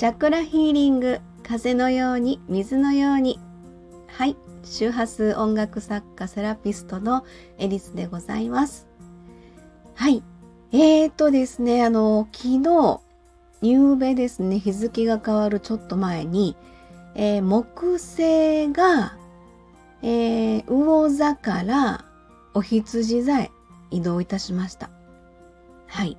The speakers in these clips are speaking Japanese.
チャクラヒーリング風のように水のように。はい周波数音楽作家セラピストのエリスでございます。はいえーとですねあの昨日夕べですね日付が変わるちょっと前に、えー、木星が、えー、魚座からお羊座へ移動いたしました。はい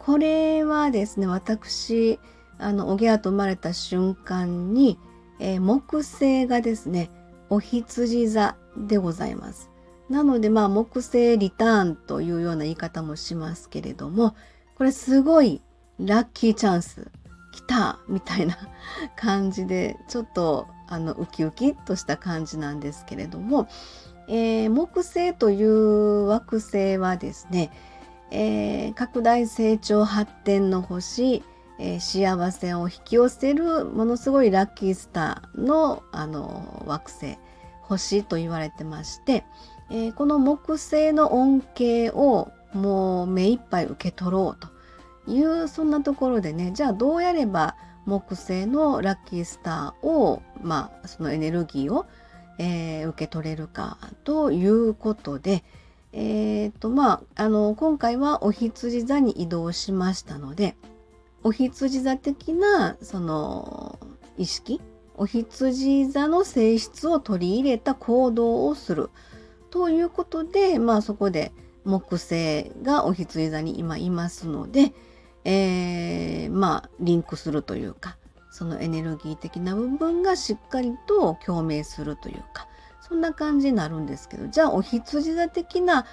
これはですね私あのおぎゃと生まれた瞬間に、えー、木星がですねお羊座でございます。なのでまあ木星リターンというような言い方もしますけれどもこれすごいラッキーチャンス来たみたいな 感じでちょっとあのウキウキとした感じなんですけれども、えー、木星という惑星はですね、えー、拡大成長発展の星えー、幸せを引き寄せるものすごいラッキースターのあの惑星星と言われてまして、えー、この木星の恩恵をもう目いっぱい受け取ろうというそんなところでねじゃあどうやれば木星のラッキースターをまあそのエネルギーを、えー、受け取れるかということで、えーとまあ、あの今回はお羊座に移動しましたのでお羊座的なその意識お羊座の性質を取り入れた行動をする。ということでまあそこで木星がお羊座に今いますので、えー、まあリンクするというかそのエネルギー的な部分がしっかりと共鳴するというかそんな感じになるんですけどじゃあお羊座的な、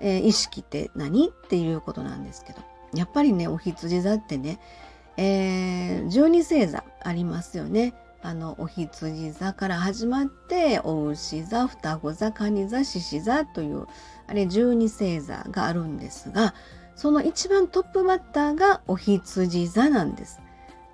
えー、意識って何？っていうことなんですけど。やっぱりねお羊座ってね、えー、12星座ありますよね。あのお羊座から始まってお牛座双子座蟹座獅子座というあれ12星座があるんですがその一番トップバッターがお羊座なんです。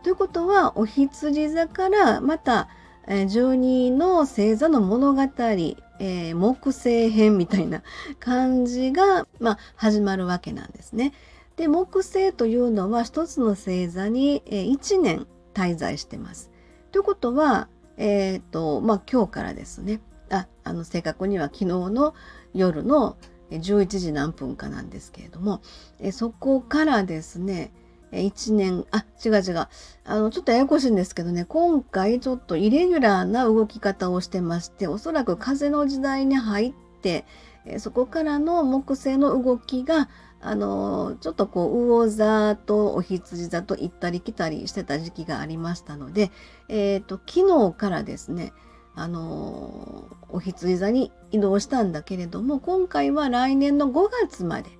ということはお羊座からまた12の星座の物語、えー、木星編みたいな感じが、まあ、始まるわけなんですね。で木星というのは一つの星座に1年滞在してます。ということは、えーとまあ、今日からですねああの正確には昨日の夜の11時何分かなんですけれどもえそこからですね1年あ違う違うあのちょっとややこしいんですけどね今回ちょっとイレギュラーな動き方をしてましておそらく風の時代に入ってそこからの木星の動きがあのちょっとこう魚座とお羊座と行ったり来たりしてた時期がありましたので、えーと、昨日からですねあのお羊座に移動したんだけれども今回は来年の5月まで。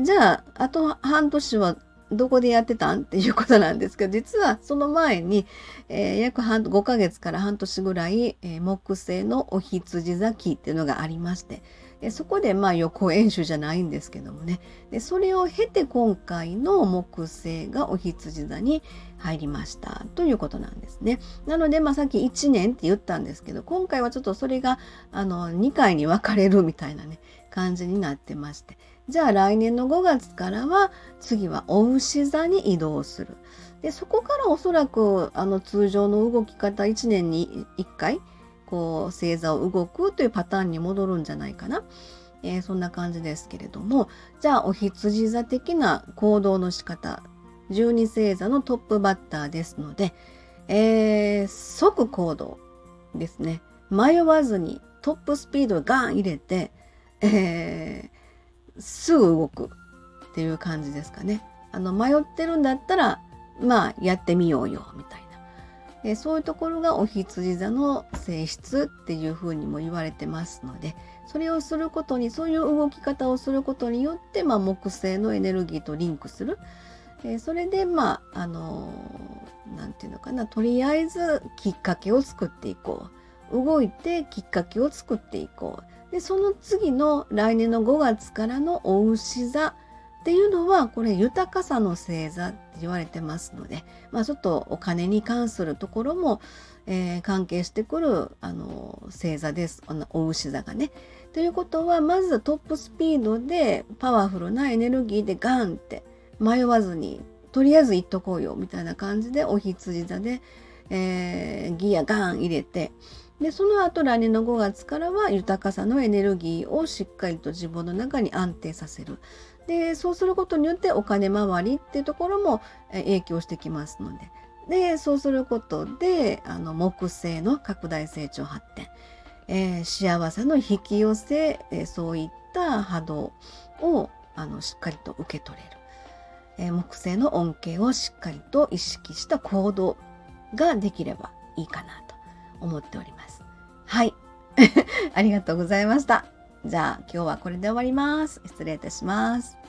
じゃああと半年はどこでやってたん？っていうことなんですけど実はその前に、えー、約半5ヶ月から半年ぐらい、えー、木星のお羊座期っていうのがありましてでそこでまあ予行演習じゃないんですけどもね。でそれを経て今回の木星がお羊座に入りましたということなんですね。なので、まあ、さっき1年って言ったんですけど今回はちょっとそれがあの2回に分かれるみたいなね感じになってまして。じゃあ来年の5月からは次はお牛座に移動する。でそこからおそらくあの通常の動き方1年に1回こう星座を動くというパターンに戻るんじゃないかな。えー、そんな感じですけれどもじゃあお羊座的な行動の仕方12星座のトップバッターですので、えー、即行動ですね迷わずにトップスピードガン入れて、えー、すぐ動くっていう感じですかね。あの迷ってるんだったらまあやってみようよみたいな。えそういうところがお羊座の性質っていうふうにも言われてますのでそれをすることにそういう動き方をすることによって、まあ、木星のエネルギーとリンクする、えそれでまああの何、て言うのかなとりあえずきっかけを作っていこう。動いてきっかけを作っていこう。でその次の来年の5月からのお牛座っていうのはこれ豊かさの星座って言われてますので、まあ、ちょっとお金に関するところも、えー、関係してくるあの星座ですお牛座がね。ということはまずトップスピードでパワフルなエネルギーでガンって迷わずにとりあえず行っとこうよみたいな感じでお羊座で、えー、ギアガン入れてでその後来年の5月からは豊かさのエネルギーをしっかりと自分の中に安定させる。でそうすることによってお金回りっていうところも影響してきますので。でそうすることであの木星の拡大成長発展、えー、幸せの引き寄せ、えー、そういった波動をあのしっかりと受け取れる、えー、木星の恩恵をしっかりと意識した行動ができればいいかなと。思っております。はい。ありがとうございました。じゃあ今日はこれで終わります。失礼いたします。